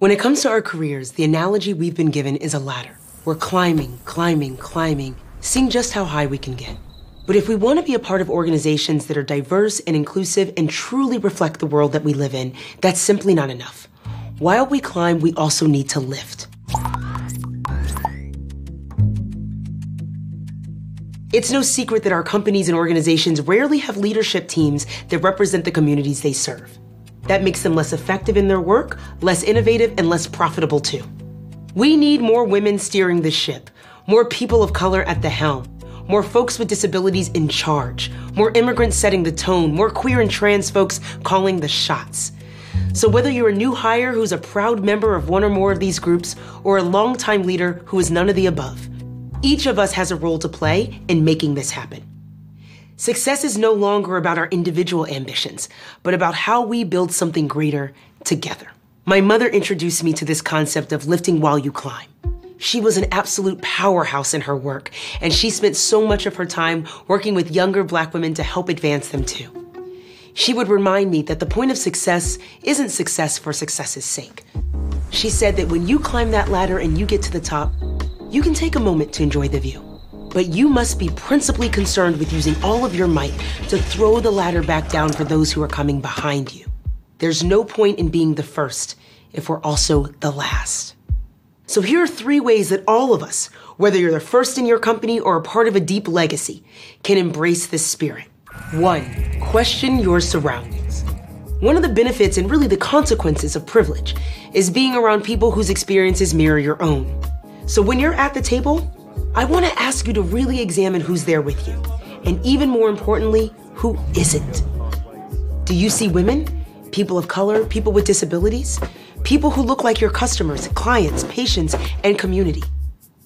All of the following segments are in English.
When it comes to our careers, the analogy we've been given is a ladder. We're climbing, climbing, climbing, seeing just how high we can get. But if we want to be a part of organizations that are diverse and inclusive and truly reflect the world that we live in, that's simply not enough. While we climb, we also need to lift. It's no secret that our companies and organizations rarely have leadership teams that represent the communities they serve. That makes them less effective in their work, less innovative, and less profitable too. We need more women steering the ship, more people of color at the helm, more folks with disabilities in charge, more immigrants setting the tone, more queer and trans folks calling the shots. So, whether you're a new hire who's a proud member of one or more of these groups, or a longtime leader who is none of the above, each of us has a role to play in making this happen. Success is no longer about our individual ambitions, but about how we build something greater together. My mother introduced me to this concept of lifting while you climb. She was an absolute powerhouse in her work, and she spent so much of her time working with younger black women to help advance them too. She would remind me that the point of success isn't success for success's sake. She said that when you climb that ladder and you get to the top, you can take a moment to enjoy the view. But you must be principally concerned with using all of your might to throw the ladder back down for those who are coming behind you. There's no point in being the first if we're also the last. So here are three ways that all of us, whether you're the first in your company or a part of a deep legacy, can embrace this spirit. One, question your surroundings. One of the benefits and really the consequences of privilege is being around people whose experiences mirror your own. So when you're at the table, I want to ask you to really examine who's there with you. And even more importantly, who isn't. Do you see women, people of color, people with disabilities, people who look like your customers, clients, patients, and community?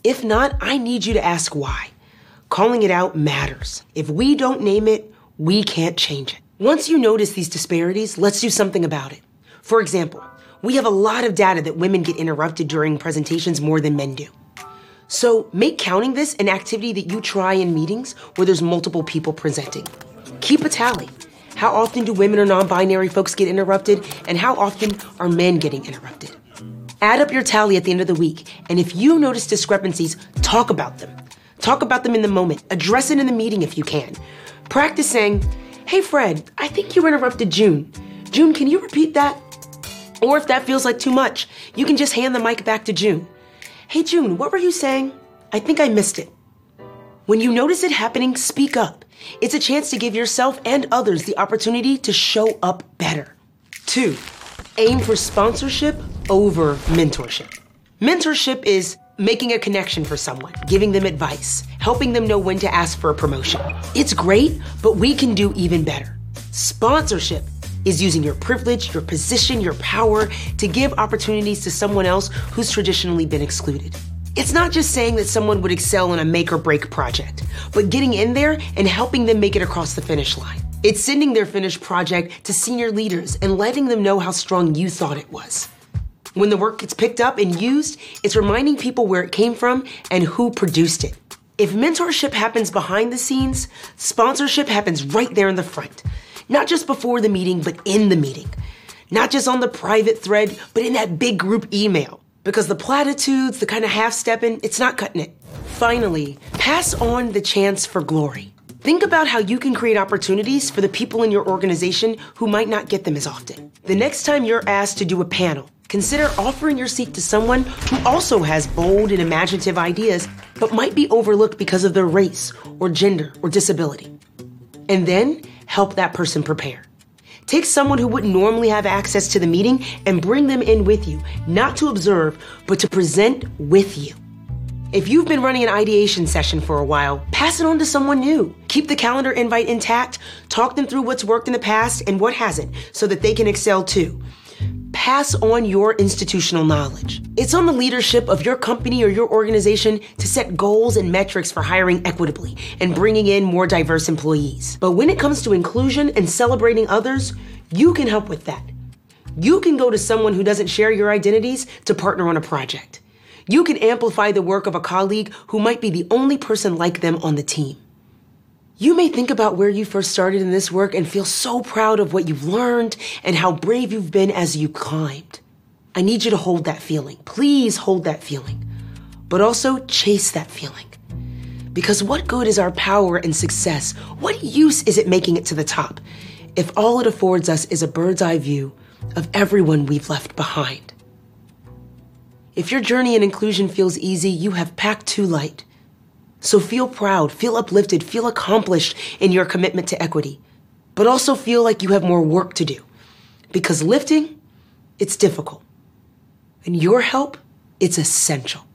If not, I need you to ask why. Calling it out matters. If we don't name it, we can't change it. Once you notice these disparities, let's do something about it. For example, we have a lot of data that women get interrupted during presentations more than men do. So make counting this an activity that you try in meetings where there's multiple people presenting. Keep a tally. How often do women or non binary folks get interrupted, and how often are men getting interrupted? Add up your tally at the end of the week, and if you notice discrepancies, talk about them. Talk about them in the moment. Address it in the meeting if you can. Practice saying, Hey Fred, I think you interrupted June. June, can you repeat that? Or if that feels like too much, you can just hand the mic back to June. Hey, June, what were you saying? I think I missed it. When you notice it happening, speak up. It's a chance to give yourself and others the opportunity to show up better. Two, aim for sponsorship over mentorship. Mentorship is making a connection for someone, giving them advice, helping them know when to ask for a promotion. It's great, but we can do even better. Sponsorship is using your privilege, your position, your power to give opportunities to someone else who's traditionally been excluded. It's not just saying that someone would excel in a make or break project, but getting in there and helping them make it across the finish line. It's sending their finished project to senior leaders and letting them know how strong you thought it was. When the work gets picked up and used, it's reminding people where it came from and who produced it. If mentorship happens behind the scenes, sponsorship happens right there in the front. Not just before the meeting, but in the meeting. Not just on the private thread, but in that big group email. Because the platitudes, the kind of half stepping, it's not cutting it. Finally, pass on the chance for glory. Think about how you can create opportunities for the people in your organization who might not get them as often. The next time you're asked to do a panel, consider offering your seat to someone who also has bold and imaginative ideas, but might be overlooked because of their race or gender or disability. And then help that person prepare. Take someone who wouldn't normally have access to the meeting and bring them in with you, not to observe, but to present with you. If you've been running an ideation session for a while, pass it on to someone new. Keep the calendar invite intact, talk them through what's worked in the past and what hasn't so that they can excel too pass on your institutional knowledge. It's on the leadership of your company or your organization to set goals and metrics for hiring equitably and bringing in more diverse employees. But when it comes to inclusion and celebrating others, you can help with that. You can go to someone who doesn't share your identities to partner on a project. You can amplify the work of a colleague who might be the only person like them on the team. You may think about where you first started in this work and feel so proud of what you've learned and how brave you've been as you climbed. I need you to hold that feeling. Please hold that feeling. But also chase that feeling. Because what good is our power and success? What use is it making it to the top if all it affords us is a bird's eye view of everyone we've left behind? If your journey in inclusion feels easy, you have packed too light. So feel proud, feel uplifted, feel accomplished in your commitment to equity, but also feel like you have more work to do. Because lifting, it's difficult. And your help, it's essential.